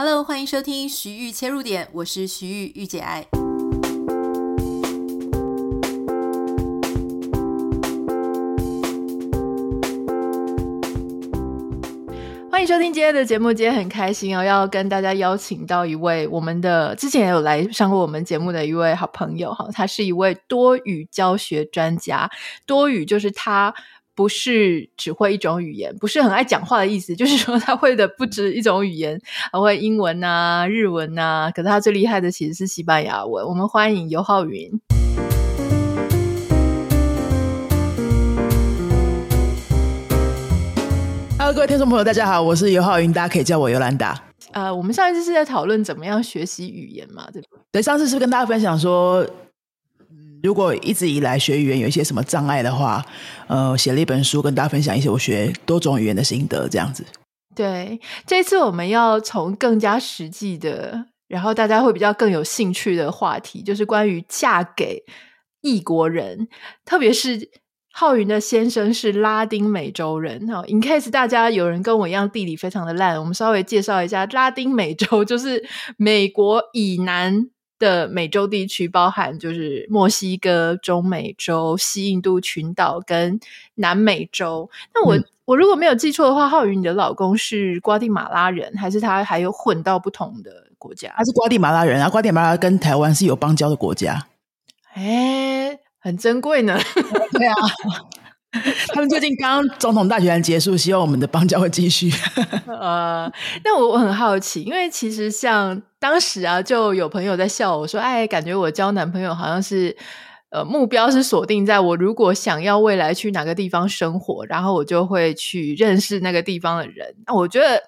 Hello，欢迎收听徐玉切入点，我是徐玉御姐爱。欢迎收听今天的节目，今天很开心哦，要跟大家邀请到一位我们的之前也有来上过我们节目的一位好朋友哈，他是一位多语教学专家，多语就是他。不是只会一种语言，不是很爱讲话的意思，就是说他会的不止一种语言，还会英文啊、日文啊。可是他最厉害的其实是西班牙文。我们欢迎尤浩云。Hello，各位听众朋友，大家好，我是尤浩云，大家可以叫我尤兰达。呃，我们上一次是在讨论怎么样学习语言嘛，对不对？对，上次是跟大家分享说。如果一直以来学语言有一些什么障碍的话，呃，写了一本书跟大家分享一些我学多种语言的心得，这样子。对，这次我们要从更加实际的，然后大家会比较更有兴趣的话题，就是关于嫁给异国人，特别是浩云的先生是拉丁美洲人。哈，in case 大家有人跟我一样地理非常的烂，我们稍微介绍一下，拉丁美洲就是美国以南。的美洲地区包含就是墨西哥、中美洲、西印度群岛跟南美洲。那我、嗯、我如果没有记错的话，浩宇，你的老公是瓜地马拉人，还是他还有混到不同的国家？他是瓜地马拉人啊，瓜地马拉跟台湾是有邦交的国家，哎，很珍贵呢。对啊。他们最近刚总统大选结束，希望我们的邦交会继续。呃，那我我很好奇，因为其实像当时啊，就有朋友在笑我说：“哎，感觉我交男朋友好像是呃目标是锁定在我如果想要未来去哪个地方生活，然后我就会去认识那个地方的人。”那我觉得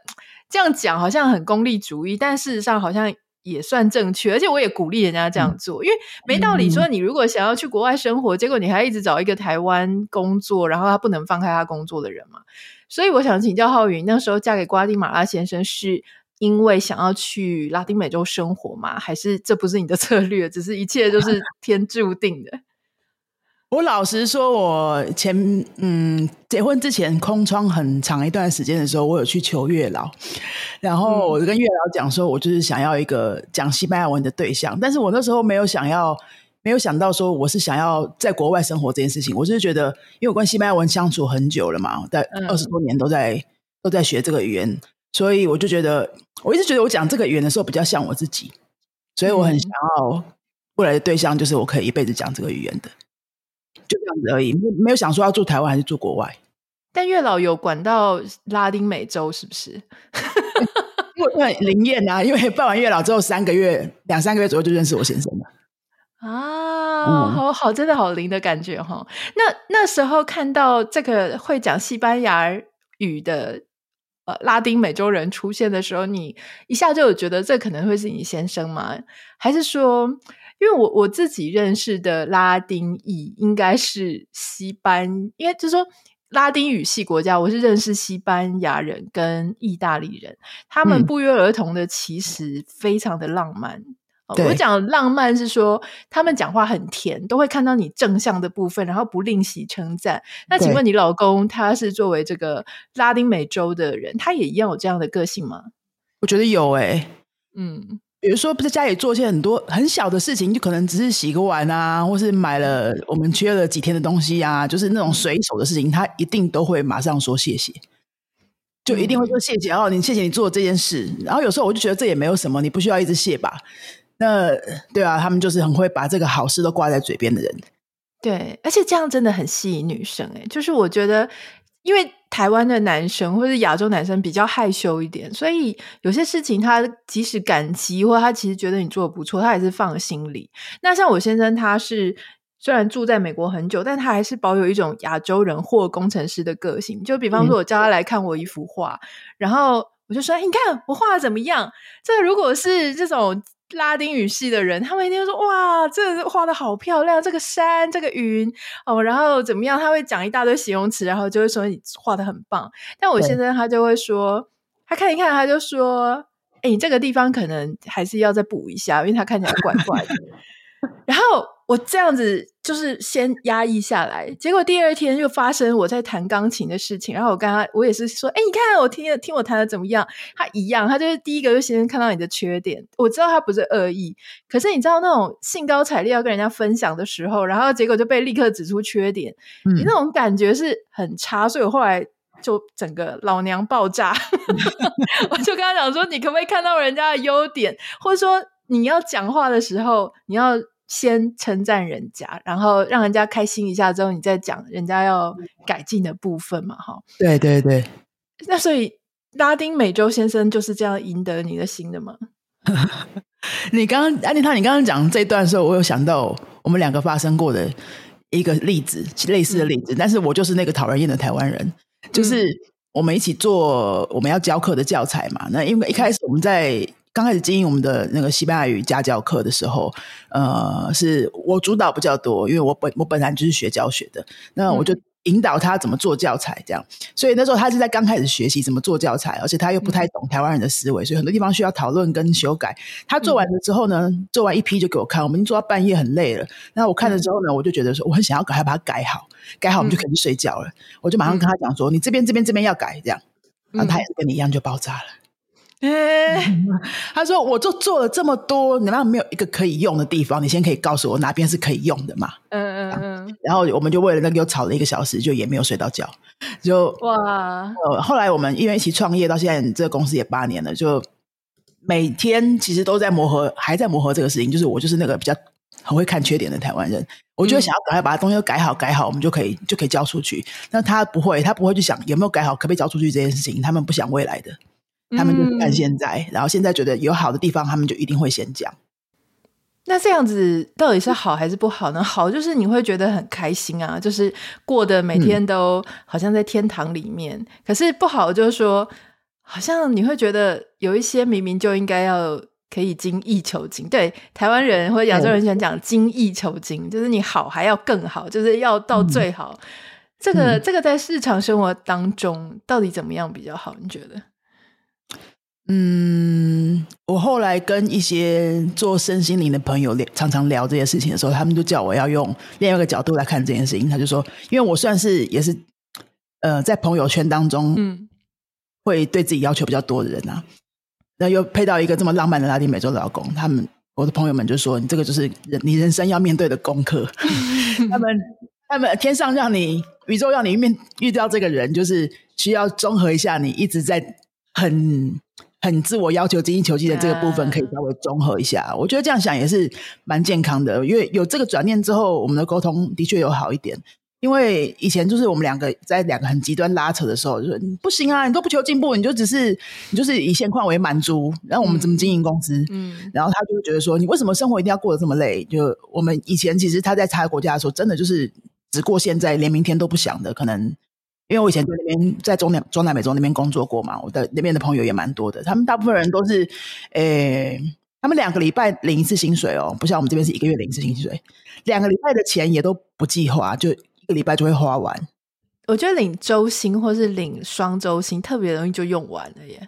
这样讲好像很功利主义，但事实上好像。也算正确，而且我也鼓励人家这样做，嗯、因为没道理说你如果想要去国外生活，嗯、结果你还一直找一个台湾工作，然后他不能放开他工作的人嘛。所以我想请教浩云，那时候嫁给瓜地马拉先生是因为想要去拉丁美洲生活吗？还是这不是你的 策略，只是一切都是天注定的？我老实说，我前嗯结婚之前空窗很长一段时间的时候，我有去求月老，然后我就跟月老讲说，我就是想要一个讲西班牙文的对象，但是我那时候没有想要，没有想到说我是想要在国外生活这件事情，我就是觉得，因为我跟西班牙文相处很久了嘛，在二十多年都在、嗯、都在学这个语言，所以我就觉得，我一直觉得我讲这个语言的时候比较像我自己，所以我很想要未来的对象就是我可以一辈子讲这个语言的。就这样子而已，没没有想说要住台湾还是住国外。但月老有管到拉丁美洲是不是？因为很灵验啊，因为办完月老之后三个月、两三个月左右就认识我先生了。啊，嗯、好好，真的好灵的感觉哈。那那时候看到这个会讲西班牙语的呃拉丁美洲人出现的时候，你一下就有觉得这可能会是你先生吗？还是说？因为我我自己认识的拉丁裔应该是西班，因为就是说拉丁语系国家，我是认识西班牙人跟意大利人，他们不约而同的其实非常的浪漫。我讲浪漫是说他们讲话很甜，都会看到你正向的部分，然后不吝惜称赞。那请问你老公他是作为这个拉丁美洲的人，他也一样有这样的个性吗？我觉得有诶、欸，嗯。比如说，不在家里做一些很多很小的事情，就可能只是洗个碗啊，或是买了我们缺了几天的东西啊，就是那种随手的事情，他一定都会马上说谢谢，就一定会说谢谢哦，你谢谢你做这件事。然后有时候我就觉得这也没有什么，你不需要一直谢吧。那对啊，他们就是很会把这个好事都挂在嘴边的人。对，而且这样真的很吸引女生诶，就是我觉得。因为台湾的男生或者亚洲男生比较害羞一点，所以有些事情他即使感激，或者他其实觉得你做的不错，他也是放心里。那像我先生，他是虽然住在美国很久，但他还是保有一种亚洲人或工程师的个性。就比方说，我叫他来看我一幅画，嗯、然后我就说：“你看我画的怎么样？”这如果是这种。拉丁语系的人，他们一定会说：“哇，这画的好漂亮，这个山，这个云哦，然后怎么样？”他会讲一大堆形容词，然后就会说你画的很棒。但我先生他就会说，他看一看，他就说：“哎，你这个地方可能还是要再补一下，因为他看起来怪怪的。”然后我这样子就是先压抑下来，结果第二天又发生我在弹钢琴的事情，然后我跟他，我也是说，哎，你看我听听我弹的怎么样？他一样，他就是第一个就先看到你的缺点。我知道他不是恶意，可是你知道那种兴高采烈要跟人家分享的时候，然后结果就被立刻指出缺点，嗯、你那种感觉是很差。所以我后来就整个老娘爆炸，我就跟他讲说，你可不可以看到人家的优点，或者说你要讲话的时候，你要。先称赞人家，然后让人家开心一下之后，你再讲人家要改进的部分嘛，哈。对对对。那所以拉丁美洲先生就是这样赢得你的心的吗？你刚刚安妮塔，你刚刚讲这一段的时候，我有想到我们两个发生过的一个例子，类似的例子。嗯、但是我就是那个讨人厌的台湾人，就是我们一起做我们要教课的教材嘛。那因为一开始我们在。刚开始经营我们的那个西班牙语家教课的时候，呃，是我主导比较多，因为我本我本来就是学教学的，那我就引导他怎么做教材，这样。所以那时候他是在刚开始学习怎么做教材，而且他又不太懂台湾人的思维，所以很多地方需要讨论跟修改。他做完了之后呢，做完一批就给我看，我们已经做到半夜很累了。那我看了之后呢，我就觉得说我很想要赶快把它改好，改好我们就可以去睡觉了。我就马上跟他讲说，你这边这边这边要改，这样，然后他也是跟你一样就爆炸了。哎，他说：“我就做了这么多，难道没有一个可以用的地方，你先可以告诉我哪边是可以用的嘛？”嗯嗯嗯。然后我们就为了那个又吵了一个小时，就也没有睡到觉。就哇，呃，后来我们因为一起创业到现在，这个公司也八年了，就每天其实都在磨合，还在磨合这个事情。就是我就是那个比较很会看缺点的台湾人，我就想要赶快把东西都改好，改好，我们就可以就可以交出去。那他不会，他不会去想有没有改好，可不可以交出去这件事情，他们不想未来的。他们就看现在，嗯，然后现在觉得有好的地方，他们就一定会先讲。那这样子到底是好还是不好呢？好就是你会觉得很开心啊，就是过得每天都好像在天堂里面。嗯，可是不好就是说，好像你会觉得有一些明明就应该要可以精益求精。对，台湾人或者亚洲人喜欢讲精益求精，嗯，就是你好还要更好，就是要到最好。嗯，这个这个在日常生活当中到底怎么样比较好？你觉得？嗯，我后来跟一些做身心灵的朋友聊，常常聊这些事情的时候，他们就叫我要用另外一个角度来看这件事情。他就说，因为我算是也是呃，在朋友圈当中，嗯，会对自己要求比较多的人啊，那又配到一个这么浪漫的拉丁美洲老公，他们我的朋友们就说，你这个就是人你人生要面对的功课。他们他们天上让你，宇宙让你面遇到这个人，就是需要综合一下你一直在很。很自我要求、精益求精的这个部分，可以稍微综合一下。我觉得这样想也是蛮健康的，因为有这个转念之后，我们的沟通的确有好一点。因为以前就是我们两个在两个很极端拉扯的时候，就说不行啊，你都不求进步，你就只是你就是以现况为满足，然后我们怎么经营公司？嗯，然后他就会觉得说，你为什么生活一定要过得这么累？就我们以前其实他在其他国家的时候，真的就是只过现在，连明天都不想的，可能。因为我以前在那边在中南中南美洲那边工作过嘛，我的那边的朋友也蛮多的。他们大部分人都是，诶、他们两个礼拜领一次薪水哦，不像我们这边是一个月领一次薪水，两个礼拜的钱也都不计划，就一个礼拜就会花完。我觉得领周薪或是领双周薪特别容易就用完了耶。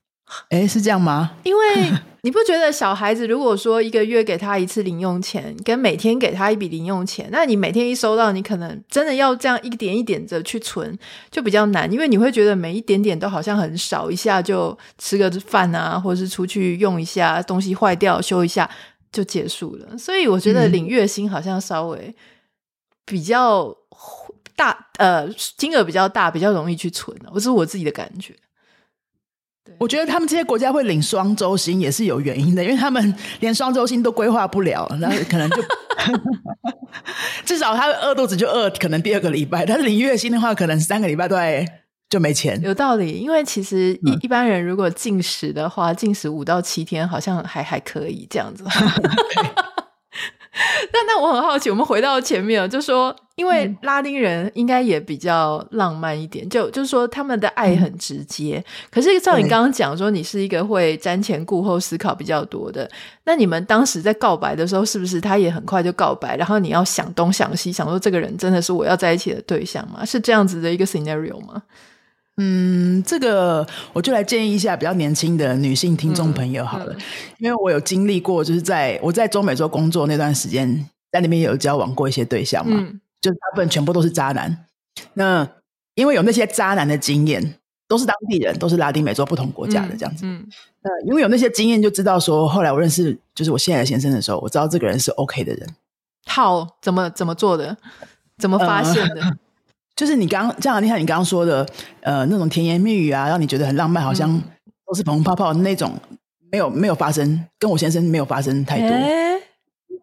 哎，是这样吗？因为 你不觉得小孩子如果说一个月给他一次零用钱，跟每天给他一笔零用钱，那你每天一收到，你可能真的要这样一点一点的去存，就比较难，因为你会觉得每一点点都好像很少，一下就吃个饭啊，或者是出去用一下，东西坏掉修一下就结束了。所以我觉得领月薪好像稍微比较大，呃，金额比较大，比较容易去存，我是我自己的感觉。我觉得他们这些国家会领双周薪也是有原因的，因为他们连双周薪都规划不了，然后可能就 至少他饿肚子就饿，可能第二个礼拜。但是领月薪的话，可能三个礼拜都就没钱。有道理，因为其实一、嗯、一般人如果进食的话，进食五到七天好像还还可以这样子。那那我很好奇，我们回到前面，就说，因为拉丁人应该也比较浪漫一点，就就是说他们的爱很直接。可是照你刚刚讲说，你是一个会瞻前顾后、思考比较多的，那你们当时在告白的时候，是不是他也很快就告白？然后你要想东想西，想说这个人真的是我要在一起的对象吗？是这样子的一个 scenario 吗？嗯，这个我就来建议一下比较年轻的女性听众朋友好了，嗯嗯、因为我有经历过，就是在我在中美洲工作那段时间，在那边有交往过一些对象嘛，嗯、就大部分全部都是渣男。那因为有那些渣男的经验，都是当地人，都是拉丁美洲不同国家的这样子。嗯，因为有那些经验，就知道说，后来我认识就是我现在的先生的时候，我知道这个人是 OK 的人。好，怎么怎么做的？怎么发现的？呃、就是你刚这样你看你刚刚说的，呃，那种甜言蜜语啊，让你觉得很浪漫，好像都是澎澎泡泡那种，没有没有发生，跟我先生没有发生太多。欸、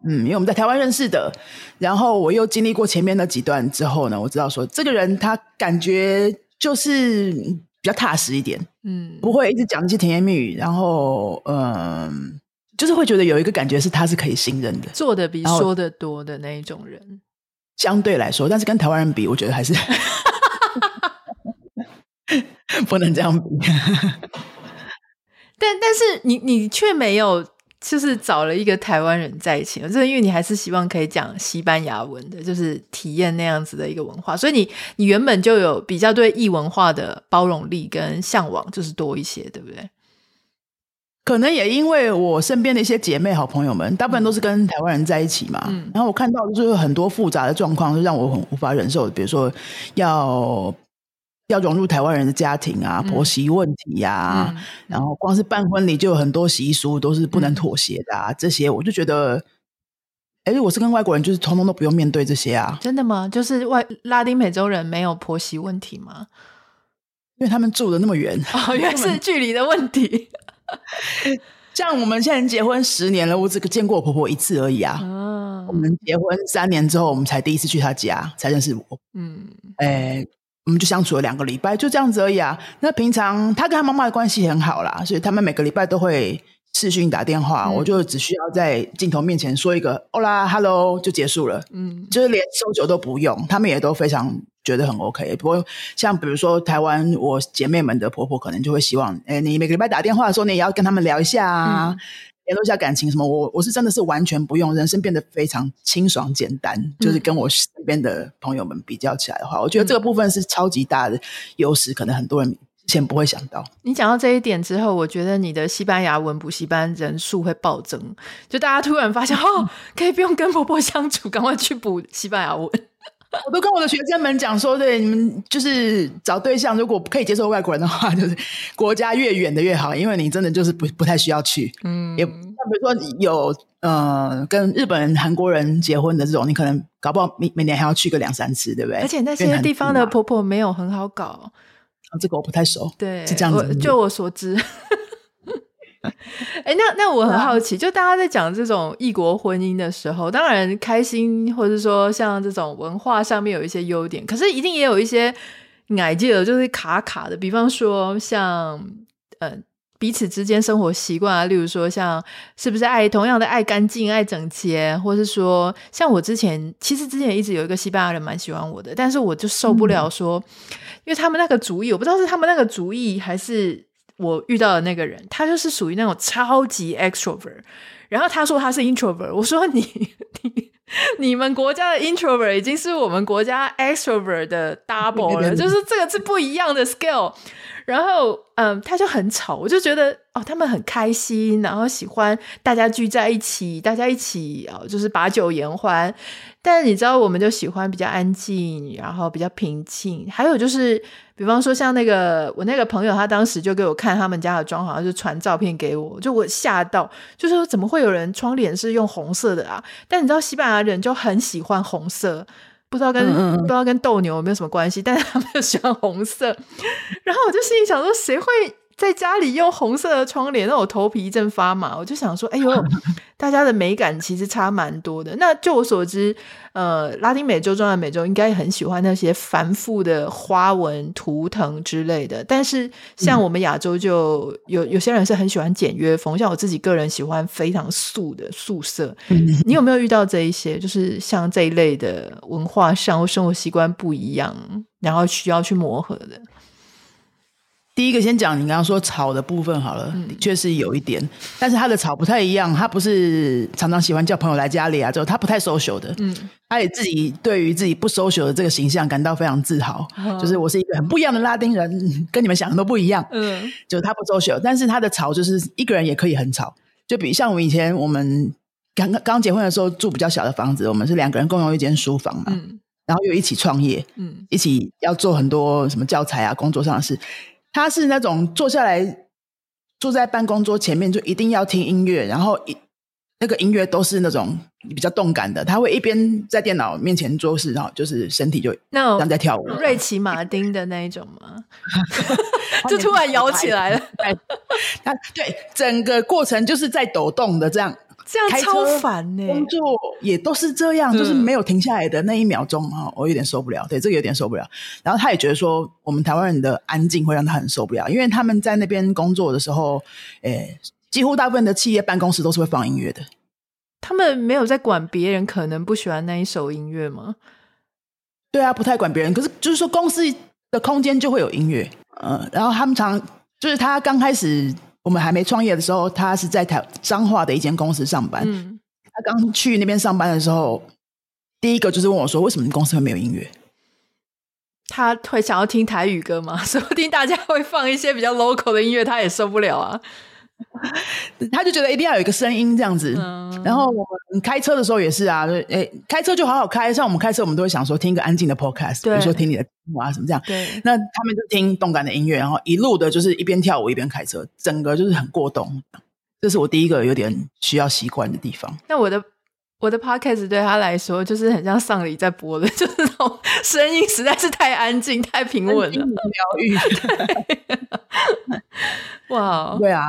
嗯，因为我们在台湾认识的，然后我又经历过前面那几段之后呢，我知道说这个人他感觉就是比较踏实一点，嗯，不会一直讲那些甜言蜜语，然后嗯。呃就是会觉得有一个感觉是他是可以信任的，做的比说的多的那一种人，相对来说，但是跟台湾人比，我觉得还是 不能这样比。但但是你你却没有，就是找了一个台湾人在一起，就是因为你还是希望可以讲西班牙文的，就是体验那样子的一个文化，所以你你原本就有比较对异文化的包容力跟向往，就是多一些，对不对？可能也因为我身边的一些姐妹、好朋友们，大部分都是跟台湾人在一起嘛。嗯，然后我看到就是很多复杂的状况，是让我很无法忍受的。比如说要要融入台湾人的家庭啊，婆媳问题呀、啊，嗯、然后光是办婚礼就有很多习俗都是不能妥协的啊。嗯、这些我就觉得，哎，我是跟外国人，就是通通都不用面对这些啊。真的吗？就是外拉丁美洲人没有婆媳问题吗？因为他们住的那么远，哦，原来是 距离的问题。像我们现在结婚十年了，我只见过我婆婆一次而已啊。哦、我们结婚三年之后，我们才第一次去她家，才认识我。嗯，哎，我们就相处了两个礼拜，就这样子而已啊。那平常她跟她妈妈的关系很好啦，所以他们每个礼拜都会视讯打电话，嗯、我就只需要在镜头面前说一个 “Hola, Hello” 就结束了。嗯，就是连收酒都不用，他们也都非常。觉得很 OK，不过像比如说台湾，我姐妹们的婆婆可能就会希望，哎，你每个礼拜打电话的时候，你也要跟他们聊一下啊，联络、嗯、一下感情什么。我我是真的是完全不用，人生变得非常清爽简单。嗯、就是跟我身边的朋友们比较起来的话，我觉得这个部分是超级大的优势，可能很多人之前不会想到。你讲到这一点之后，我觉得你的西班牙文补习班人数会暴增，就大家突然发现 哦，可以不用跟婆婆相处，赶快去补西班牙文。我都跟我的学生们讲说，对你们就是找对象，如果不可以接受外国人的话，就是国家越远的越好，因为你真的就是不不太需要去。嗯，也那比如说有呃跟日本人、韩国人结婚的这种，你可能搞不好每每年还要去个两三次，对不对？而且那些地方的婆婆没有很好搞，啊，这个我不太熟。对，是这样子。就我所知。哎，那那我很好奇，就大家在讲这种异国婚姻的时候，当然开心，或者说像这种文化上面有一些优点，可是一定也有一些矮记得就是卡卡的。比方说像，嗯呃彼此之间生活习惯啊，例如说像是不是爱同样的爱干净、爱整洁，或是说像我之前其实之前一直有一个西班牙人蛮喜欢我的，但是我就受不了说，嗯、因为他们那个主意，我不知道是他们那个主意还是。我遇到的那个人，他就是属于那种超级 extrovert，然后他说他是 introvert，我说你你 你们国家的 introvert 已经是我们国家 extrovert 的 double 了，就是这个是不一样的 scale。然后嗯，他就很吵，我就觉得哦，他们很开心，然后喜欢大家聚在一起，大家一起哦，就是把酒言欢。但你知道，我们就喜欢比较安静，然后比较平静。还有就是，比方说像那个我那个朋友，他当时就给我看他们家的装潢，就传照片给我，就我吓到，就说怎么会有人窗帘是用红色的啊？但你知道，西班牙人就很喜欢红色，不知道跟嗯嗯不知道跟斗牛有没有什么关系，但是他们就喜欢红色。然后我就心里想说，谁会？在家里用红色的窗帘，让我头皮一阵发麻。我就想说，哎呦，大家的美感其实差蛮多的。那就我所知，呃，拉丁美洲、中南美洲应该很喜欢那些繁复的花纹、图腾之类的。但是像我们亚洲，就有有些人是很喜欢简约风，像我自己个人喜欢非常素的素色。你有没有遇到这一些？就是像这一类的文化上或生活习惯不一样，然后需要去磨合的？第一个先讲你刚刚说吵的部分好了，的确是有一点，但是他的吵不太一样，他不是常常喜欢叫朋友来家里啊，就他不太 social 的，嗯，他也自己对于自己不 social 的这个形象感到非常自豪，就是我是一个很不一样的拉丁人，跟你们想的都不一样，嗯，就是他不 social，但是他的吵就是一个人也可以很吵，就比像我们以前我们刚刚结婚的时候住比较小的房子，我们是两个人共用一间书房嘛，嗯、然后又一起创业，嗯，一起要做很多什么教材啊，工作上的事。他是那种坐下来坐在办公桌前面就一定要听音乐，然后一那个音乐都是那种比较动感的，他会一边在电脑面前做事，然后就是身体就那样在跳舞。瑞奇马丁的那一种吗？就突然摇起来了，他对整个过程就是在抖动的这样。这样超烦呢，工作也都是这样，就是没有停下来的那一秒钟哈，我有点受不了。对，这个有点受不了。然后他也觉得说，我们台湾人的安静会让他很受不了，因为他们在那边工作的时候，诶，几乎大部分的企业办公室都是会放音乐的。他们没有在管别人可能不喜欢那一首音乐吗？对啊，不太管别人。可是就是说，公司的空间就会有音乐，嗯，然后他们常就是他刚开始。我们还没创业的时候，他是在台彰化的一间公司上班。嗯，他刚去那边上班的时候，第一个就是问我说：“为什么你公司会没有音乐？”他会想要听台语歌吗？说不定大家会放一些比较 local 的音乐，他也受不了啊。他就觉得一定要有一个声音这样子，嗯、然后我们开车的时候也是啊，诶，开车就好好开。像我们开车，我们都会想说听一个安静的 podcast，比如说听你的啊什么这样。对，那他们就听动感的音乐，然后一路的就是一边跳舞一边开车，整个就是很过动。这是我第一个有点需要习惯的地方。那我的我的 podcast 对他来说就是很像丧礼在播的，就是那种声音实在是太安静、太平稳了，疗愈。哇，对啊。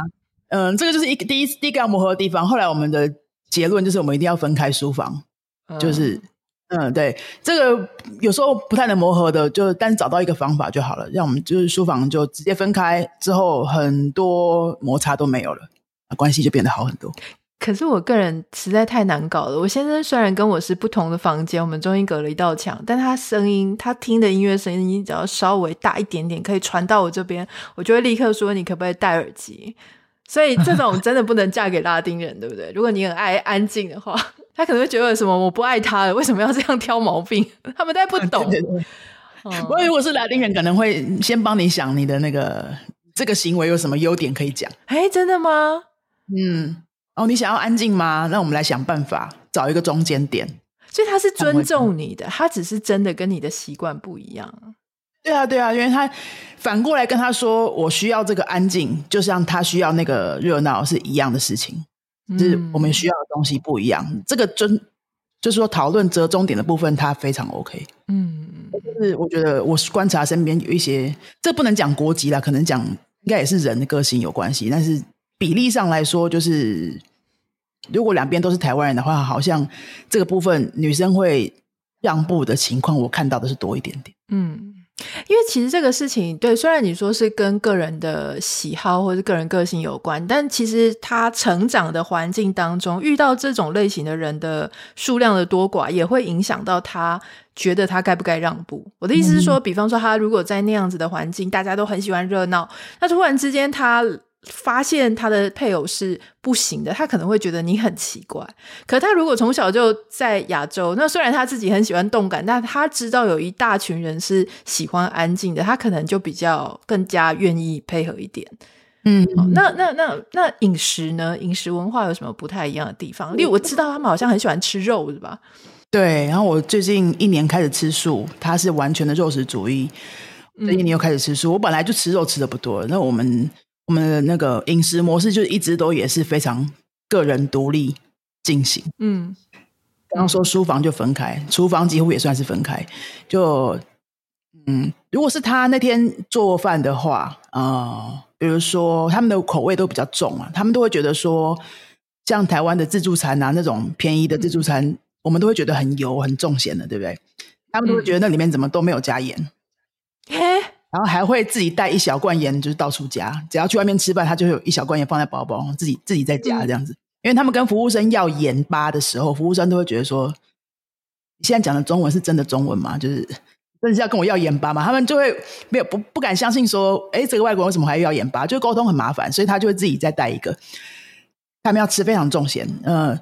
嗯，这个就是一个第一第一个要磨合的地方。后来我们的结论就是，我们一定要分开书房。嗯、就是，嗯，对，这个有时候不太能磨合的，就但找到一个方法就好了。让我们就是书房就直接分开，之后很多摩擦都没有了，关系就变得好很多。可是我个人实在太难搞了。我先生虽然跟我是不同的房间，我们中间隔了一道墙，但他声音，他听的音乐声音你只要稍微大一点点，可以传到我这边，我就会立刻说：“你可不可以戴耳机？”所以这种真的不能嫁给拉丁人，对不对？如果你很爱安静的话，他可能会觉得什么我不爱他了，为什么要这样挑毛病？他们都不懂。对对对嗯、我如果是拉丁人，可能会先帮你想你的那个这个行为有什么优点可以讲。哎，真的吗？嗯，哦，你想要安静吗？那我们来想办法找一个中间点。所以他是尊重你的，他只是真的跟你的习惯不一样。对啊，对啊，因为他反过来跟他说：“我需要这个安静，就像他需要那个热闹是一样的事情，嗯、就是我们需要的东西不一样。这个真就是说讨论折中点的部分，他非常 OK。嗯，就是我觉得我观察身边有一些，这不能讲国籍啦，可能讲应该也是人的个性有关系。但是比例上来说，就是如果两边都是台湾人的话，好像这个部分女生会让步的情况，我看到的是多一点点。嗯。”因为其实这个事情，对，虽然你说是跟个人的喜好或者是个人个性有关，但其实他成长的环境当中遇到这种类型的人的数量的多寡，也会影响到他觉得他该不该让步。我的意思是说，比方说他如果在那样子的环境，大家都很喜欢热闹，那突然之间他。发现他的配偶是不行的，他可能会觉得你很奇怪。可他如果从小就在亚洲，那虽然他自己很喜欢动感，但他知道有一大群人是喜欢安静的，他可能就比较更加愿意配合一点。嗯，哦、那那那那饮食呢？饮食文化有什么不太一样的地方？例如我知道他们好像很喜欢吃肉，是吧？对。然后我最近一年开始吃素，他是完全的肉食主义。这一年又开始吃素，嗯、我本来就吃肉吃的不多，那我们。我们的那个饮食模式就一直都也是非常个人独立进行。嗯，刚刚说书房就分开，厨房几乎也算是分开。就嗯，如果是他那天做饭的话，啊、呃，比如说他们的口味都比较重啊，他们都会觉得说，像台湾的自助餐啊，那种便宜的自助餐，我们都会觉得很油、很重咸的，对不对？他们都会觉得那里面怎么都没有加盐。嘿、然后还会自己带一小罐盐，就是到处加。只要去外面吃饭，他就会有一小罐盐放在包包，自己自己在加这样子。嗯、因为他们跟服务生要盐巴的时候，服务生都会觉得说：“你现在讲的中文是真的中文吗？就是真的是要跟我要盐巴吗？”他们就会没有不不敢相信说：“哎，这个外国人为什么还要盐巴？”就沟通很麻烦，所以他就会自己再带一个。他们要吃非常重咸，嗯、呃，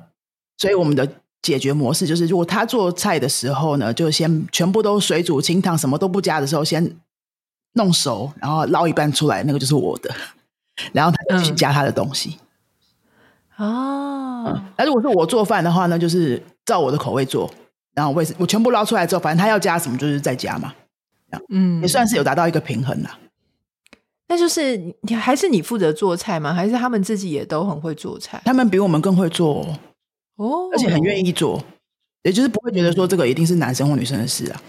所以我们的解决模式就是，如果他做菜的时候呢，就先全部都水煮清汤，什么都不加的时候，先。弄熟，然后捞一半出来，那个就是我的，然后他就去加他的东西。嗯、哦，嗯，那如果是我做饭的话呢，就是照我的口味做，然后我我全部捞出来之后，反正他要加什么就是再加嘛，嗯，也算是有达到一个平衡啦。那就是你还是你负责做菜吗？还是他们自己也都很会做菜？他们比我们更会做哦，而且很愿意做，也就是不会觉得说这个一定是男生或女生的事啊。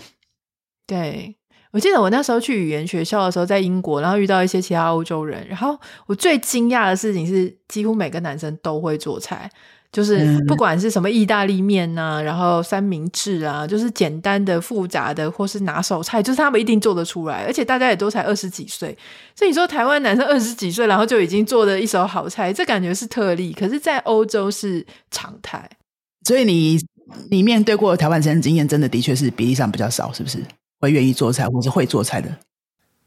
对，我记得我那时候去语言学校的时候，在英国，然后遇到一些其他欧洲人，然后我最惊讶的事情是，几乎每个男生都会做菜。就是不管是什么意大利面呐、啊，然后三明治啊，就是简单的、复杂的，或是拿手菜，就是他们一定做得出来。而且大家也都才二十几岁，所以你说台湾男生二十几岁，然后就已经做的一手好菜，这感觉是特例。可是，在欧洲是常态。所以你你面对过的台湾生经验，真的的确是比例上比较少，是不是？会愿意做菜，或是会做菜的。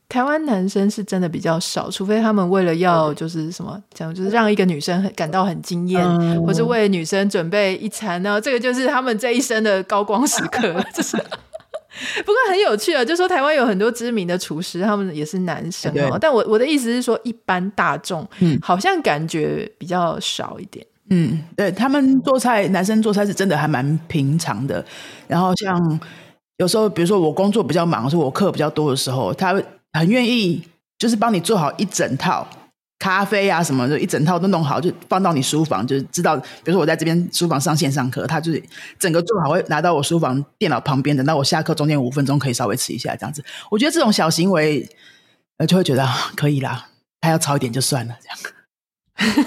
台湾男生是真的比较少，除非他们为了要就是什么讲，就是让一个女生很感到很惊艳，嗯、或是为女生准备一餐，然后这个就是他们这一生的高光时刻。就是，不过很有趣啊，就是说台湾有很多知名的厨师，他们也是男生哦。对但我我的意思是说，一般大众，嗯，好像感觉比较少一点。嗯，对他们做菜，男生做菜是真的还蛮平常的。然后像有时候，比如说我工作比较忙，说我课比较多的时候，他会。很愿意，就是帮你做好一整套咖啡啊什么的，一整套都弄好，就放到你书房，就是知道，比如说我在这边书房上线上课，他就是整个做好会拿到我书房电脑旁边，等到我下课中间五分钟可以稍微吃一下这样子。我觉得这种小行为，呃，就会觉得可以啦，他要炒一点就算了这样。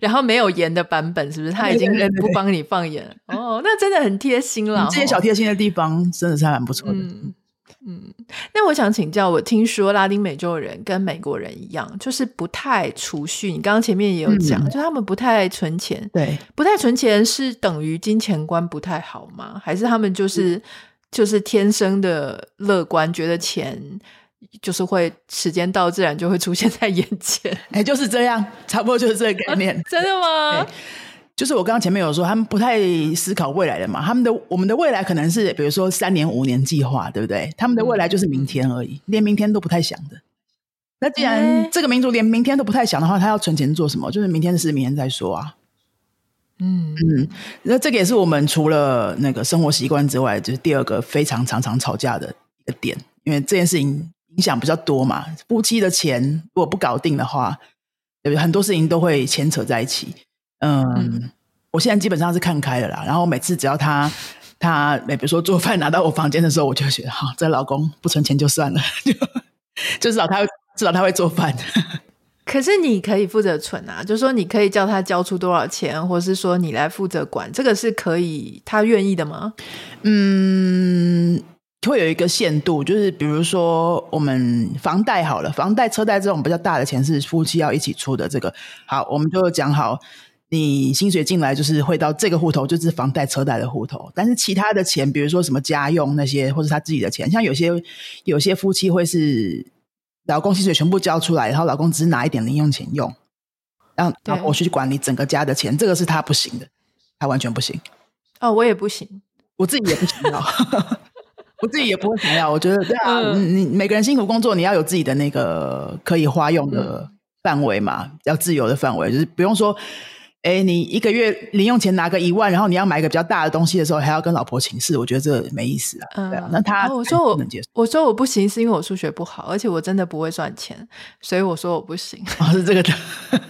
然后没有盐的版本是不是？他已经不帮你放盐哦，那真的很贴心了。这些小贴心的地方真的是还蛮不错的。嗯嗯，那我想请教，我听说拉丁美洲人跟美国人一样，就是不太储蓄。你刚刚前面也有讲，嗯、就他们不太存钱，对，不太存钱是等于金钱观不太好吗？还是他们就是、嗯、就是天生的乐观，觉得钱就是会时间到自然就会出现在眼前？哎，就是这样，差不多就是这个概念。啊、真的吗？就是我刚刚前面有说，他们不太思考未来的嘛。他们的我们的未来可能是，比如说三年、五年计划，对不对？他们的未来就是明天而已，连明天都不太想的。那既然这个民族连明天都不太想的话，他要存钱做什么？就是明天的事，明天再说啊。嗯嗯，那这个也是我们除了那个生活习惯之外，就是第二个非常常常吵架的一个点，因为这件事情影响比较多嘛。夫妻的钱如果不搞定的话，对不对？很多事情都会牵扯在一起。嗯，嗯，我现在基本上是看开了啦。然后每次只要他他，比如说做饭拿到我房间的时候，我就觉得哈，这老公不存钱就算了，就就至少他至少他会做饭。可是你可以负责存啊，就是说你可以叫他交出多少钱，或是说你来负责管，这个是可以他愿意的吗？嗯，会有一个限度，就是比如说我们房贷好了，房贷、车贷这种比较大的钱是夫妻要一起出的。这个好，我们就讲好。你薪水进来就是会到这个户头，就是房贷车贷的户头。但是其他的钱，比如说什么家用那些，或者他自己的钱，像有些有些夫妻会是老公薪水全部交出来，然后老公只是拿一点零用钱用，让老婆去管理整个家的钱，这个是他不行的，他完全不行。哦，我也不行，我自己也不想要，我自己也不会想要。我觉得对啊，嗯、你每个人辛苦工作，你要有自己的那个可以花用的范围嘛，嗯、要自由的范围，就是不用说。哎，你一个月零用钱拿个一万，然后你要买一个比较大的东西的时候，还要跟老婆请示，我觉得这没意思啊。嗯，对啊，那他我说我不能接受，我说我不行，是因为我数学不好，而且我真的不会赚钱，所以我说我不行。哦，是这个的，对，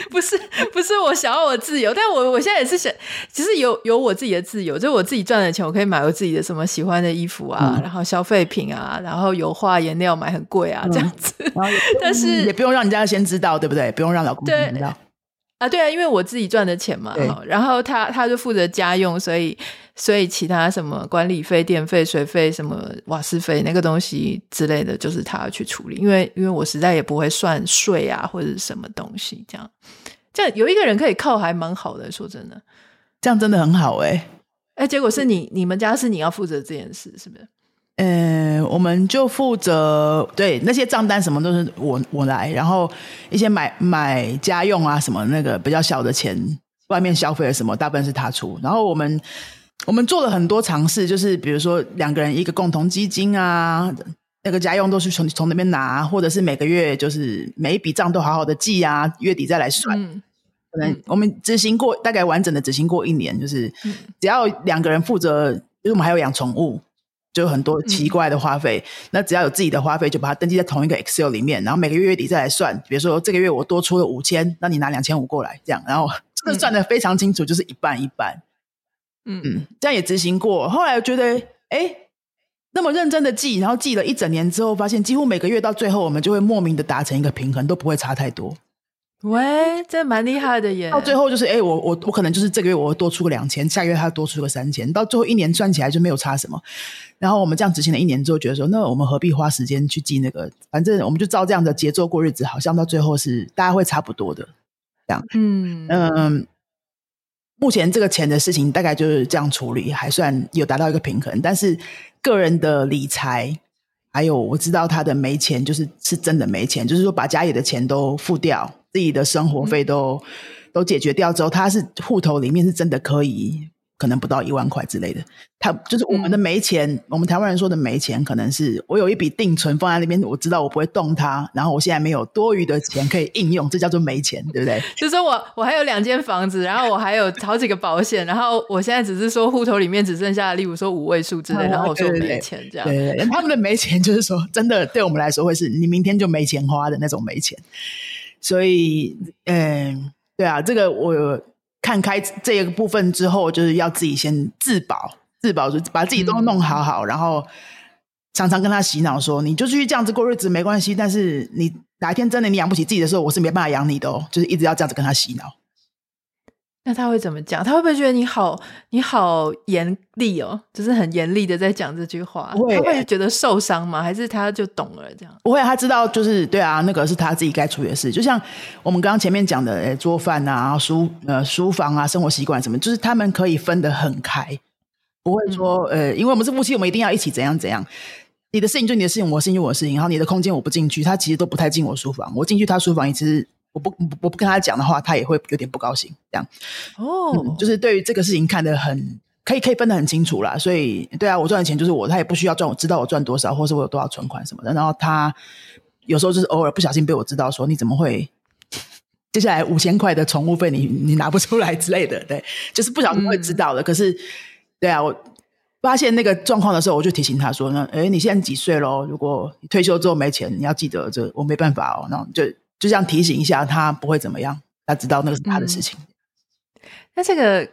不是不是我想要我自由，但我我现在也是想，其实有有我自己的自由，就是我自己赚的钱，我可以买我自己的什么喜欢的衣服啊，嗯、然后消费品啊，然后油画颜料买很贵啊，这样子。嗯、但是也不用让人家先知道，对不对？不用让老公知道。啊，对啊，因为我自己赚的钱嘛，然后他他就负责家用，所以所以其他什么管理费、电费、水费、什么瓦斯费那个东西之类的，就是他要去处理。因为因为我实在也不会算税啊，或者什么东西这样，这样有一个人可以靠还蛮好的，说真的，这样真的很好哎、欸。哎，结果是你你们家是你要负责这件事，是不是？嗯，我们就负责对那些账单什么都是我我来，然后一些买买家用啊什么那个比较小的钱，外面消费了什么大部分是他出。然后我们我们做了很多尝试，就是比如说两个人一个共同基金啊，那个家用都是从从那边拿，或者是每个月就是每一笔账都好好的记啊，月底再来算。嗯可能我们执行过大概完整的执行过一年，就是只要两个人负责，因为我们还有养宠物，就有很多奇怪的花费。那只要有自己的花费，就把它登记在同一个 Excel 里面，然后每个月月底再来算。比如说这个月我多出了五千，那你拿两千五过来，这样，然后这个算的非常清楚，就是一半一半。嗯嗯，这样也执行过。后来我觉得，哎，那么认真的记，然后记了一整年之后，发现几乎每个月到最后，我们就会莫名的达成一个平衡，都不会差太多。喂，这蛮厉害的耶！到最后就是，哎，我我我可能就是这个月我多出个两千，下个月他多出个三千，到最后一年算起来就没有差什么。然后我们这样执行了一年之后，觉得说，那我们何必花时间去记那个？反正我们就照这样的节奏过日子，好像到最后是大家会差不多的这样。嗯嗯，目前这个钱的事情大概就是这样处理，还算有达到一个平衡。但是个人的理财，还有我知道他的没钱，就是是真的没钱，就是说把家里的钱都付掉。自己的生活费都、嗯、都解决掉之后，他是户头里面是真的可以，可能不到一万块之类的。他就是我们的没钱，嗯、我们台湾人说的没钱，可能是我有一笔定存放在那边，我知道我不会动它，然后我现在没有多余的钱可以应用，这叫做没钱，对不对？就是说我我还有两间房子，然后我还有好几个保险，然后我现在只是说户头里面只剩下，例如说五位数之类，然后我说我没钱这样。对对对，他们的没钱就是说，真的对我们来说会是你明天就没钱花的那种没钱。所以，嗯，对啊，这个我看开这个部分之后，就是要自己先自保，自保就把自己都弄好好，嗯、然后常常跟他洗脑说，你就继续这样子过日子没关系，但是你哪一天真的你养不起自己的时候，我是没办法养你的哦，就是一直要这样子跟他洗脑。那他会怎么讲？他会不会觉得你好，你好严厉哦？就是很严厉的在讲这句话。他会觉得受伤吗？还是他就懂了这样？不会，他知道就是对啊，那个是他自己该处理的事。就像我们刚刚前面讲的，诶做饭啊、书呃书房啊、生活习惯什么，就是他们可以分得很开，不会说、嗯、呃，因为我们是夫妻，我们一定要一起怎样怎样。你的事情就你的事情，我的事情就我的事情。然后你的空间我不进去，他其实都不太进我书房，我进去他书房一次。我不我不跟他讲的话，他也会有点不高兴。这样哦、嗯，就是对于这个事情看得很可以，可以分得很清楚啦。所以，对啊，我赚的钱就是我，他也不需要赚，我知道我赚多少，或是我有多少存款什么的。然后他有时候就是偶尔不小心被我知道说，你怎么会接下来五千块的宠物费你你拿不出来之类的？对，就是不小心会知道的。嗯、可是，对啊，我发现那个状况的时候，我就提醒他说：“呢，哎，你现在几岁咯？如果你退休之后没钱，你要记得这我没办法哦。”然后就。就这样提醒一下他，不会怎么样。他知道那个是他的事情。嗯、那这个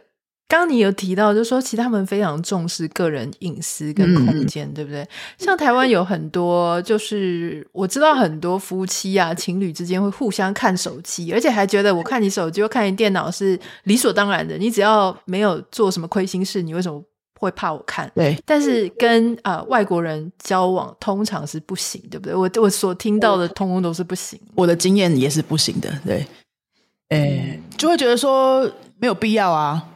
刚刚你有提到，就是说其实他们非常重视个人隐私跟空间，嗯、对不对？像台湾有很多，就是我知道很多夫妻啊、情侣之间会互相看手机，而且还觉得我看你手机、我看你电脑是理所当然的。你只要没有做什么亏心事，你为什么？会怕我看，对，但是跟啊、呃、外国人交往通常是不行，对不对？我我所听到的通通都是不行，我的经验也是不行的，对，诶，就会觉得说没有必要啊，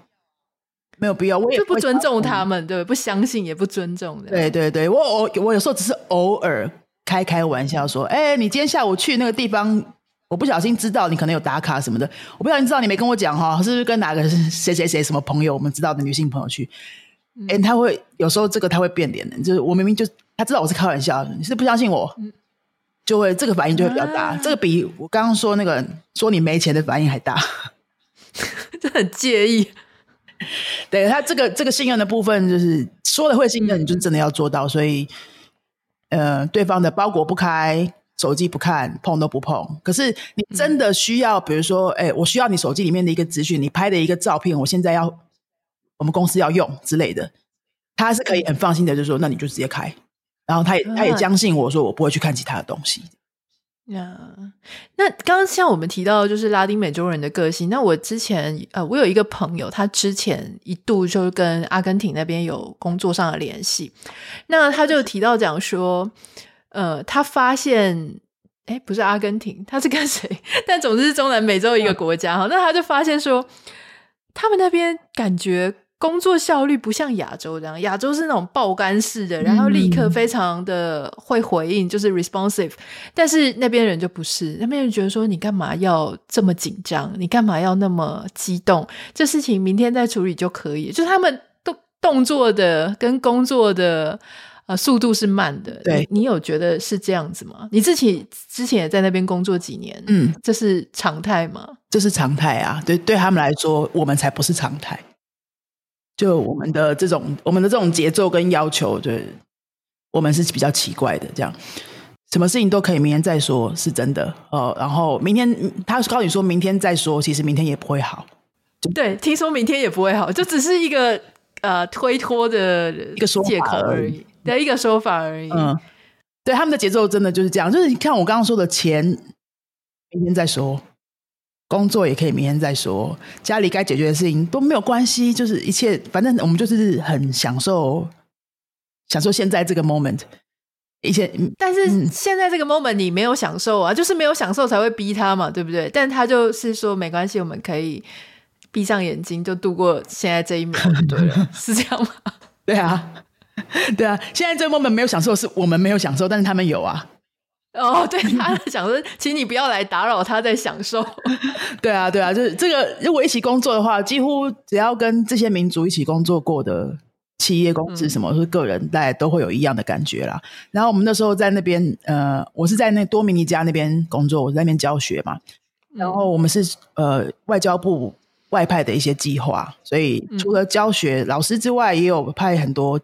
没有必要，我也不尊重他们，对，不相信也不尊重的，对对对，我我我有时候只是偶尔开开玩笑说，哎，你今天下午去那个地方，我不小心知道你可能有打卡什么的，我不小心知道你没跟我讲哈，是不是跟哪个谁谁谁什么朋友，我们知道的女性朋友去。哎、欸，他会有时候这个他会变脸的，就是我明明就他知道我是开玩笑，你是不相信我，就会这个反应就会比较大，啊、这个比我刚刚说那个说你没钱的反应还大，就很介意。对他这个这个信任的部分，就是说了会信任，你就真的要做到。所以，呃，对方的包裹不开，手机不看，碰都不碰。可是你真的需要，比如说，哎，我需要你手机里面的一个资讯，你拍的一个照片，我现在要。我们公司要用之类的，他是可以很放心的，就说那你就直接开，然后他也他也相信我说我不会去看其他的东西。呀，yeah. 那刚刚像我们提到就是拉丁美洲人的个性，那我之前呃，我有一个朋友，他之前一度就跟阿根廷那边有工作上的联系，那他就提到讲说，呃，他发现，哎，不是阿根廷，他是跟谁？但总之是中南美洲一个国家哈，那他就发现说，他们那边感觉。工作效率不像亚洲这样，亚洲是那种爆肝式的，然后立刻非常的会回应，嗯、就是 responsive。但是那边人就不是，那边人觉得说，你干嘛要这么紧张？你干嘛要那么激动？这事情明天再处理就可以。就他们动动作的跟工作的呃，速度是慢的。对，你，你有觉得是这样子吗？你自己之前也在那边工作几年，嗯，这是常态吗？这是常态啊，对，对他们来说，我们才不是常态。就我们的这种，我们的这种节奏跟要求，对，我们是比较奇怪的。这样，什么事情都可以明天再说，是真的哦。然后明天他告诉你说明天再说，其实明天也不会好。对，听说明天也不会好，就只是一个呃推脱的一个借口而已，的一个说法而已。嗯，对，他们的节奏真的就是这样，就是你看我刚刚说的钱，明天再说。工作也可以明天再说，家里该解决的事情都没有关系，就是一切，反正我们就是很享受，享受现在这个 moment。以前，但是现在这个 moment 你没有享受啊，就是没有享受才会逼他嘛，对不对？但他就是说没关系，我们可以闭上眼睛就度过现在这一秒，对了，是这样吗？对啊，对啊，现在这个 moment 没有享受，是我们没有享受，但是他们有啊。哦，对，他想说，请你不要来打扰他在享受。对啊，对啊，就是这个。如果一起工作的话，几乎只要跟这些民族一起工作过的企业公司什么，或是个人，大家都会有一样的感觉啦。然后我们那时候在那边，呃，我是在那多米尼加那边工作，我在那边教学嘛。然后我们是呃外交部外派的一些计划，所以除了教学老师之外，也有派很多，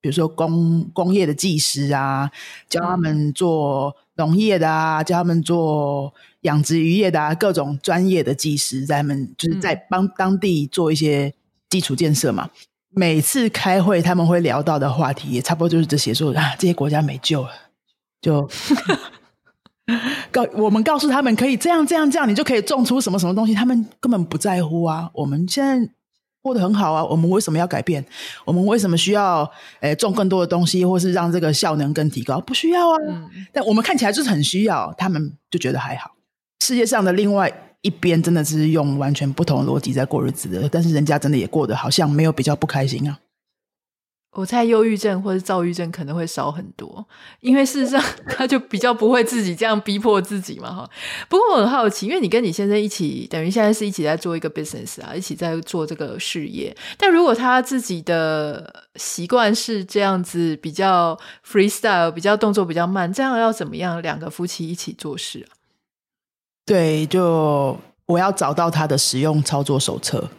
比如说工工业的技师啊，教他们做。农业的啊，教他们做养殖渔业的啊，各种专业的技师，在他们就是在帮当地做一些基础建设嘛。嗯、每次开会，他们会聊到的话题也差不多就是这些，说啊，这些国家没救了，就 告我们告诉他们可以这样这样这样，你就可以种出什么什么东西，他们根本不在乎啊。我们现在。过得很好啊，我们为什么要改变？我们为什么需要诶、欸、种更多的东西，或是让这个效能更提高？不需要啊。嗯、但我们看起来就是很需要，他们就觉得还好。世界上的另外一边真的是用完全不同的逻辑在过日子的，但是人家真的也过得好像没有比较不开心啊。我猜忧郁症或者躁郁症可能会少很多，因为事实上 他就比较不会自己这样逼迫自己嘛，哈。不过我很好奇，因为你跟你先生一起，等于现在是一起在做一个 business 啊，一起在做这个事业。但如果他自己的习惯是这样子，比较 freestyle，比较动作比较慢，这样要怎么样两个夫妻一起做事啊？对，就我要找到他的使用操作手册。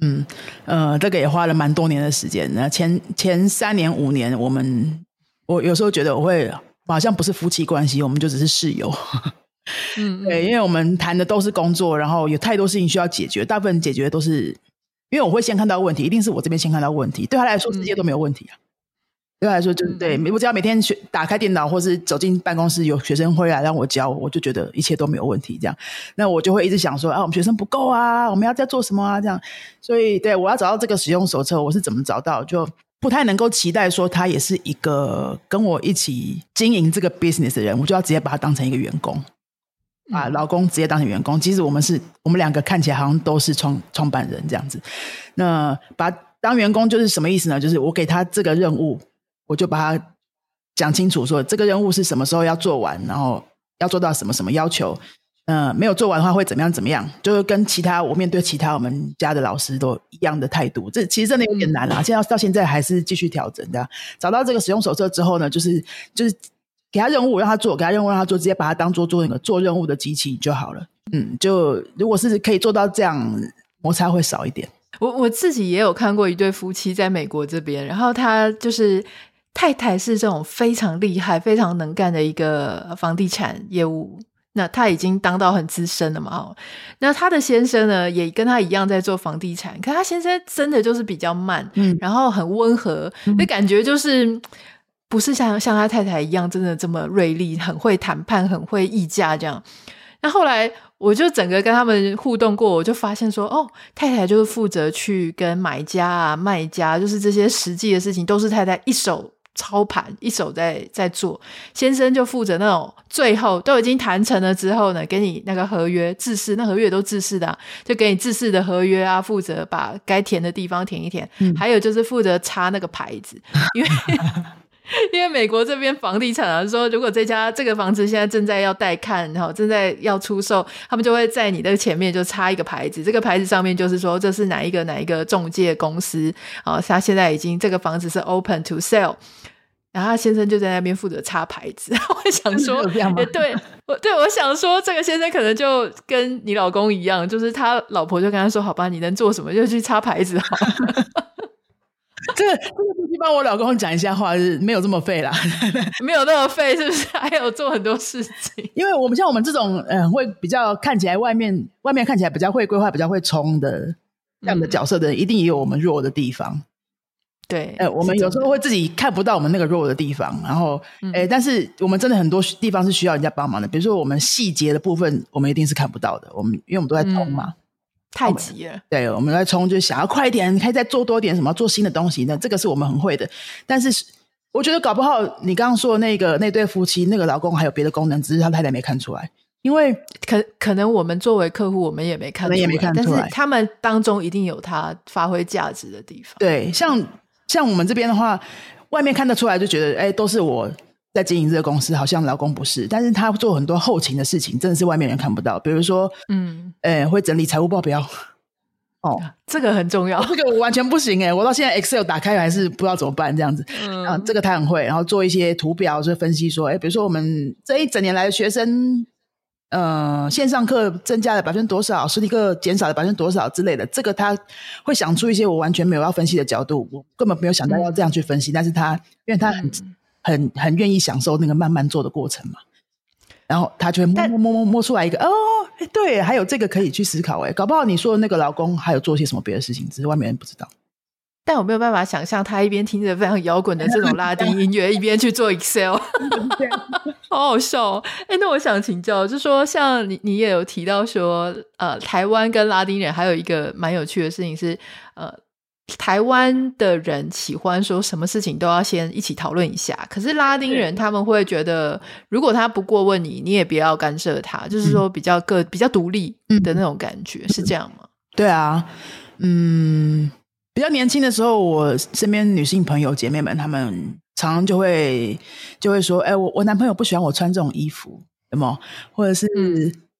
嗯，呃，这个也花了蛮多年的时间。那前前三年五年，我们我有时候觉得我会好像不是夫妻关系，我们就只是室友。嗯，对，因为我们谈的都是工作，然后有太多事情需要解决，大部分解决都是因为我会先看到问题，一定是我这边先看到问题，对他来说，世界都没有问题啊。嗯对他来说，就是对我只要每天学打开电脑，或是走进办公室，有学生会来让我教，我就觉得一切都没有问题。这样，那我就会一直想说啊，我们学生不够啊，我们要再做什么啊？这样，所以对我要找到这个使用手册，我是怎么找到？就不太能够期待说他也是一个跟我一起经营这个 business 的人，我就要直接把他当成一个员工，啊，老公直接当成员工。其实我们是我们两个看起来好像都是创创办人这样子。那把当员工就是什么意思呢？就是我给他这个任务。我就把它讲清楚，说这个任务是什么时候要做完，然后要做到什么什么要求。嗯、呃，没有做完的话会怎么样？怎么样？就是跟其他我面对其他我们家的老师都一样的态度。这其实真的有点难啊！现在到现在还是继续调整的。找到这个使用手册之后呢，就是就是给他任务，让他做；给他任务，让他做，直接把它当做做那个做任务的机器就好了。嗯，就如果是可以做到这样，摩擦会少一点。我我自己也有看过一对夫妻在美国这边，然后他就是。太太是这种非常厉害、非常能干的一个房地产业务，那他已经当到很资深了嘛。哦那他的先生呢，也跟他一样在做房地产，可他先生真的就是比较慢，嗯，然后很温和，那、嗯、感觉就是不是像像他太太一样，真的这么锐利，很会谈判，很会议价这样。那后来我就整个跟他们互动过，我就发现说，哦，太太就是负责去跟买家啊、卖家，就是这些实际的事情，都是太太一手。操盘一手在在做，先生就负责那种最后都已经谈成了之后呢，给你那个合约制式，那合约都制式的，啊，就给你制式的合约啊，负责把该填的地方填一填，嗯、还有就是负责插那个牌子，因为。因为美国这边房地产啊，说如果这家这个房子现在正在要带看，然后正在要出售，他们就会在你的前面就插一个牌子，这个牌子上面就是说这是哪一个哪一个中介公司啊，他现在已经这个房子是 open to sell。然后他先生就在那边负责擦牌子。我想说，对，我对我想说，这个先生可能就跟你老公一样，就是他老婆就跟他说：“好吧，你能做什么就去擦牌子好。”这个这个必须帮我老公讲一下话，是没有这么废啦，没有那么废，是不是？还有做很多事情，因为我们像我们这种，嗯、呃，会比较看起来外面外面看起来比较会规划、比较会冲的这样的角色的人，嗯、一定也有我们弱的地方。对，呃，我们有时候会自己看不到我们那个弱的地方，然后，哎、嗯，但是我们真的很多地方是需要人家帮忙的，比如说我们细节的部分，我们一定是看不到的。我们因为我们都在冲嘛。嗯太急了，对，我们在冲，就想要快一点，可以再做多点什么，做新的东西。那这个是我们很会的，但是我觉得搞不好你刚刚说的那个那对夫妻，那个老公还有别的功能，只是他太太没看出来。因为可可能我们作为客户，我们也没看出来，也没看出来，但是他们当中一定有他发挥价值的地方。对，像像我们这边的话，外面看得出来，就觉得哎，都是我。在经营这个公司，好像老公不是，但是他做很多后勤的事情，真的是外面人看不到。比如说，嗯，诶，会整理财务报表，哦，这个很重要。这个我完全不行诶，我到现在 Excel 打开还是不知道怎么办这样子。嗯，啊，这个他很会，然后做一些图表，就分析说，诶，比如说我们这一整年来的学生，呃，线上课增加了百分之多少，实体课减少了百分之多少之类的，这个他会想出一些我完全没有要分析的角度，我根本没有想到要这样去分析，嗯，但是他因为他很。嗯很很愿意享受那个慢慢做的过程嘛，然后他就会摸摸摸摸摸出来一个哦，对，还有这个可以去思考哎，搞不好你说的那个老公还有做些什么别的事情，只是外面人不知道。但我没有办法想象他一边听着非常摇滚的这种拉丁音乐，一边去做 Excel，好好笑哦。哎，那我想请教，就说像你你也有提到说，呃，台湾跟拉丁人还有一个蛮有趣的事情是，呃。台湾的人喜欢说什么事情都要先一起讨论一下，可是拉丁人他们会觉得，如果他不过问你，你也不要干涉他，就是说比较个比较独立的那种感觉，是这样吗？对啊，嗯，比较年轻的时候，我身边女性朋友姐妹们，她们常常就会就会说，哎，我我男朋友不喜欢我穿这种衣服，有没有？或者是，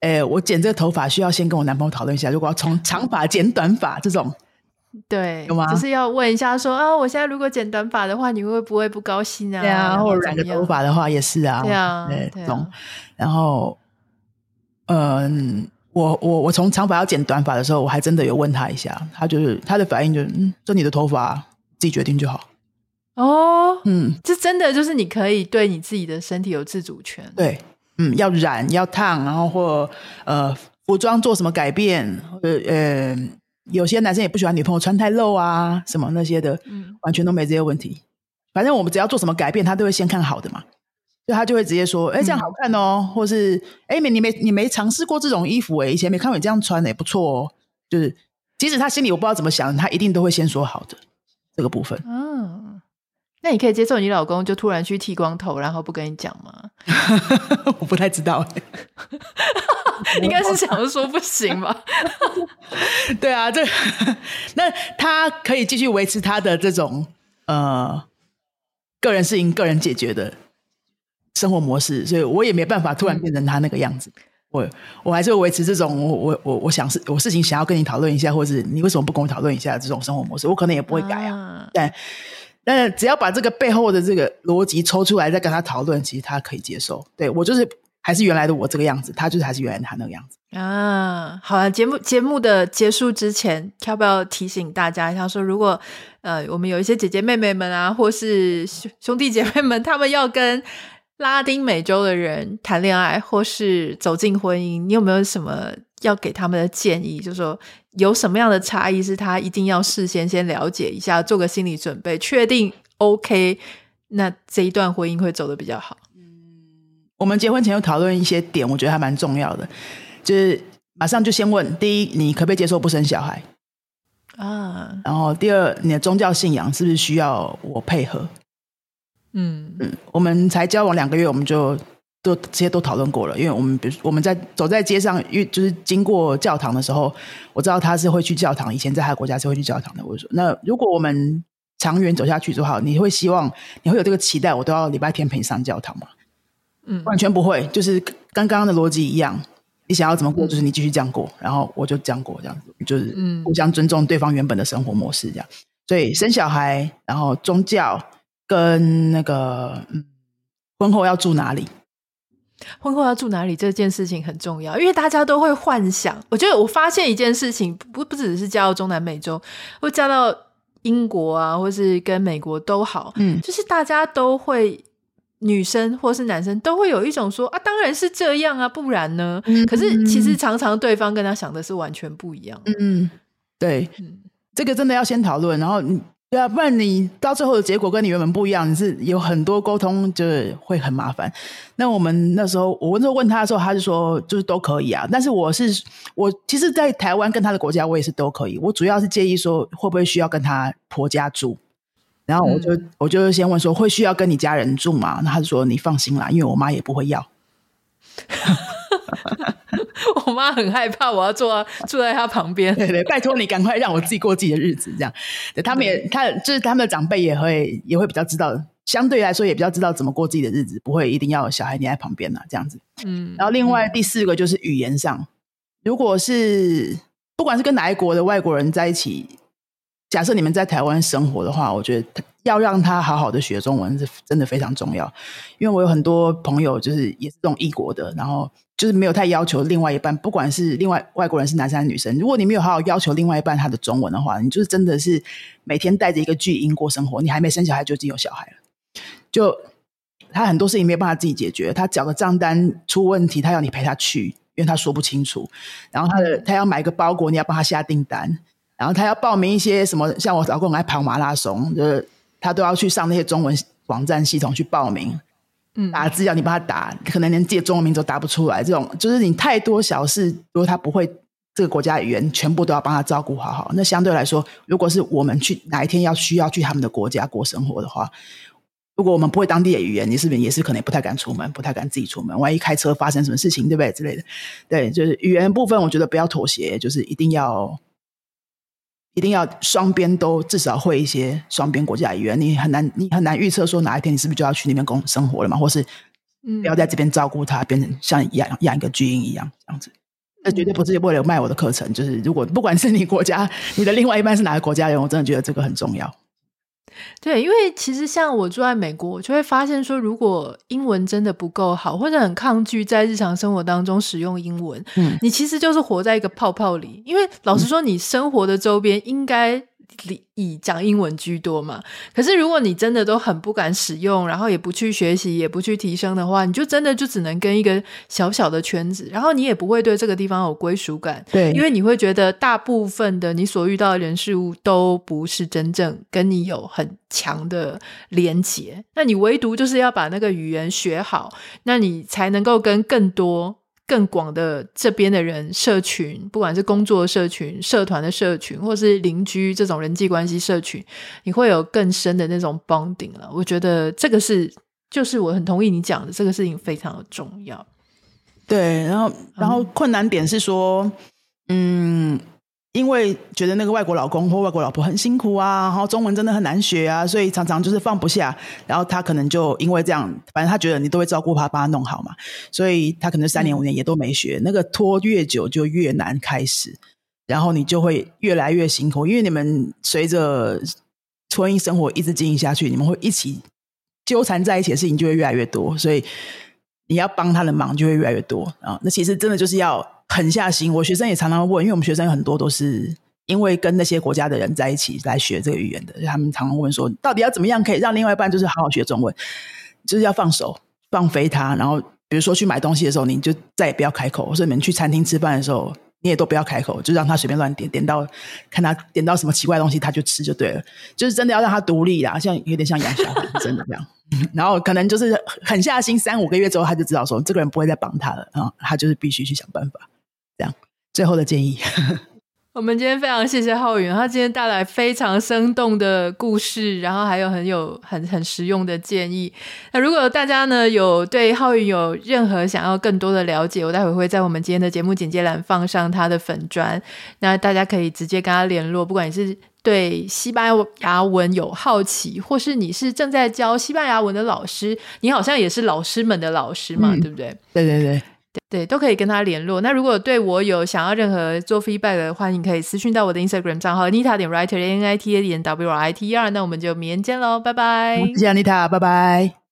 哎，我剪这个头发需要先跟我男朋友讨论一下，如果要从 长发剪短发这种。对，有吗？就是要问一下说，说啊，我现在如果剪短发的话，你会不会不高兴啊？对啊，或者染个头发的话也是啊。对啊，对，懂、啊。然后，嗯，我我我从长发要剪短发的时候，我还真的有问他一下，他就是他的反应就是，嗯，这你的头发自己决定就好。哦，嗯，这真的就是你可以对你自己的身体有自主权。对，嗯，要染要烫，然后或呃服装做什么改变，呃。有些男生也不喜欢女朋友穿太露啊，什么那些的，嗯，完全都没这些问题。反正我们只要做什么改变，他都会先看好的嘛，所以他就会直接说：“哎、欸，这样好看哦。嗯”或是“哎、欸，你没你没尝试过这种衣服哎，以前没看过你这样穿的也不错哦。”就是即使他心里我不知道怎么想，他一定都会先说好的这个部分。嗯，那你可以接受你老公就突然去剃光头，然后不跟你讲吗？我不太知道。应该是想说不行吧？对啊，这那他可以继续维持他的这种呃个人事情、个人解决的生活模式，所以我也没办法突然变成他那个样子。嗯、我我还是会维持这种我我我我想事我事情想要跟你讨论一下，或者你为什么不跟我讨论一下这种生活模式，我可能也不会改啊。但但只要把这个背后的这个逻辑抽出来，再跟他讨论，其实他可以接受。对我就是。还是原来的我这个样子，他就是还是原来他那个样子啊。好了，节目节目的结束之前，要不要提醒大家一下？说如果呃，我们有一些姐姐妹妹们啊，或是兄兄弟姐妹们，他们要跟拉丁美洲的人谈恋爱，或是走进婚姻，你有没有什么要给他们的建议？就是说有什么样的差异是他一定要事先先了解一下，做个心理准备，确定 OK，那这一段婚姻会走得比较好。嗯我们结婚前有讨论一些点，我觉得还蛮重要的，就是马上就先问：第一，你可不可以接受不生小孩啊？然后第二，你的宗教信仰是不是需要我配合？嗯嗯，我们才交往两个月，我们就都这些都讨论过了，因为我们比如我们在走在街上，遇就是经过教堂的时候，我知道他是会去教堂，以前在他的国家是会去教堂的。我就说，那如果我们长远走下去就好，你会希望你会有这个期待，我都要礼拜天陪你上教堂吗？嗯，完全不会，就是跟刚刚的逻辑一样。你想要怎么过，就是你继续这样过，嗯、然后我就这样过，这样子，就是互相尊重对方原本的生活模式，这样。所以生小孩，然后宗教，跟那个嗯，婚后要住哪里？婚后要住哪里这件事情很重要，因为大家都会幻想。我觉得我发现一件事情，不不只是嫁到中南美洲，或嫁到英国啊，或是跟美国都好，嗯，就是大家都会，女生或是男生都会有一种说啊，当然是这样啊，不然呢？嗯，可是其实常常对方跟他想的是完全不一样。嗯，对，嗯，这个真的要先讨论，然后你。对啊，不然你到最后的结果跟你原本不一样，你是有很多沟通，就是会很麻烦。那我们那时候，我那时候问他的时候，他就说就是都可以啊。但是我是我，其实，在台湾跟他的国家，我也是都可以。我主要是介意说会不会需要跟他婆家住，然后我就、嗯、我就先问说会需要跟你家人住吗？那他就说你放心啦，因为我妈也不会要。我妈很害怕，我要坐坐在她旁边。对对，拜托你赶快让我自己过自己的日子，这样。对，他们也，他就是他们的长辈也会也会比较知道，相对来说也比较知道怎么过自己的日子，不会一定要有小孩黏在旁边呐，这样子。嗯。然后另外第四个就是语言上，如果是不管是跟哪一国的外国人在一起，假设你们在台湾生活的话，我觉得要让他好好的学中文是真的非常重要，因为我有很多朋友就是也是这种异国的，然后。就是没有太要求另外一半，不管是另外外国人是男生还是女生，如果你没有好好要求另外一半他的中文的话，你就是真的是每天带着一个巨婴过生活。你还没生小孩就已经有小孩了，就他很多事情没有办法自己解决。他缴的账单出问题，他要你陪他去，因为他说不清楚。然后他的他要买一个包裹，你要帮他下订单。然后他要报名一些什么，像我老公爱跑马拉松，就是他都要去上那些中文网站系统去报名。嗯，打字要你帮他打，可能连自己的中文名字都打不出来。这种就是你太多小事，如果他不会这个国家语言，全部都要帮他照顾好好。那相对来说，如果是我们去哪一天要需要去他们的国家过生活的话，如果我们不会当地的语言，你是不是也是可能不太敢出门，不太敢自己出门？万一开车发生什么事情，对不对？之类的，对，就是语言部分，我觉得不要妥协，就是一定要。一定要双边都至少会一些双边国家语言，你很难你很难预测说哪一天你是不是就要去那边工生活了嘛，或是不要在这边照顾他，变成像养养一个巨婴一样这样子。那绝对不是为了卖我的课程，就是如果不管是你国家，你的另外一半是哪个国家人，我真的觉得这个很重要。对，因为其实像我住在美国，我就会发现说，如果英文真的不够好，或者很抗拒在日常生活当中使用英文，嗯，你其实就是活在一个泡泡里。因为老实说，你生活的周边应该。以讲英文居多嘛，可是如果你真的都很不敢使用，然后也不去学习，也不去提升的话，你就真的就只能跟一个小小的圈子，然后你也不会对这个地方有归属感。对，因为你会觉得大部分的你所遇到的人事物都不是真正跟你有很强的连结，那你唯独就是要把那个语言学好，那你才能够跟更多。更广的这边的人社群，不管是工作社群、社团的社群，或是邻居这种人际关系社群，你会有更深的那种 bonding 了。我觉得这个是，就是我很同意你讲的，这个事情非常的重要。对，然后，然后困难点是说，嗯。因为觉得那个外国老公或外国老婆很辛苦啊，然后中文真的很难学啊，所以常常就是放不下。然后他可能就因为这样，反正他觉得你都会照顾他，帮他弄好嘛，所以他可能三年五年也都没学。嗯、那个拖越久就越难开始，然后你就会越来越辛苦，因为你们随着婚姻生活一直经营下去，你们会一起纠缠在一起的事情就会越来越多，所以你要帮他的忙就会越来越多啊。那其实真的就是要。狠下心，我学生也常常问，因为我们学生有很多都是因为跟那些国家的人在一起来学这个语言的，他们常常问说，到底要怎么样可以让另外一半就是好好学中文？就是要放手放飞他，然后比如说去买东西的时候，你就再也不要开口；或者你们去餐厅吃饭的时候，你也都不要开口，就让他随便乱点，点到看他点到什么奇怪东西，他就吃就对了。就是真的要让他独立啦，像有点像养小孩，真的这样。然后可能就是狠下心，三五个月之后，他就知道说，这个人不会再帮他了啊，他就是必须去想办法。这样，最后的建议。我们今天非常谢谢浩宇，他今天带来非常生动的故事，然后还有很有很很实用的建议。那如果大家呢有对浩宇有任何想要更多的了解，我待会会在我们今天的节目简介栏放上他的粉砖，那大家可以直接跟他联络。不管你是对西班牙文有好奇，或是你是正在教西班牙文的老师，你好像也是老师们的老师嘛，嗯、对不对？对对对。对，都可以跟他联络。那如果对我有想要任何做 feedback 的话，你可以私讯到我的 Instagram 账号 Nita 点 Writer N I T A 点 W R I T E R。那我们就明天见喽，拜拜。谢谢 Nita，拜拜。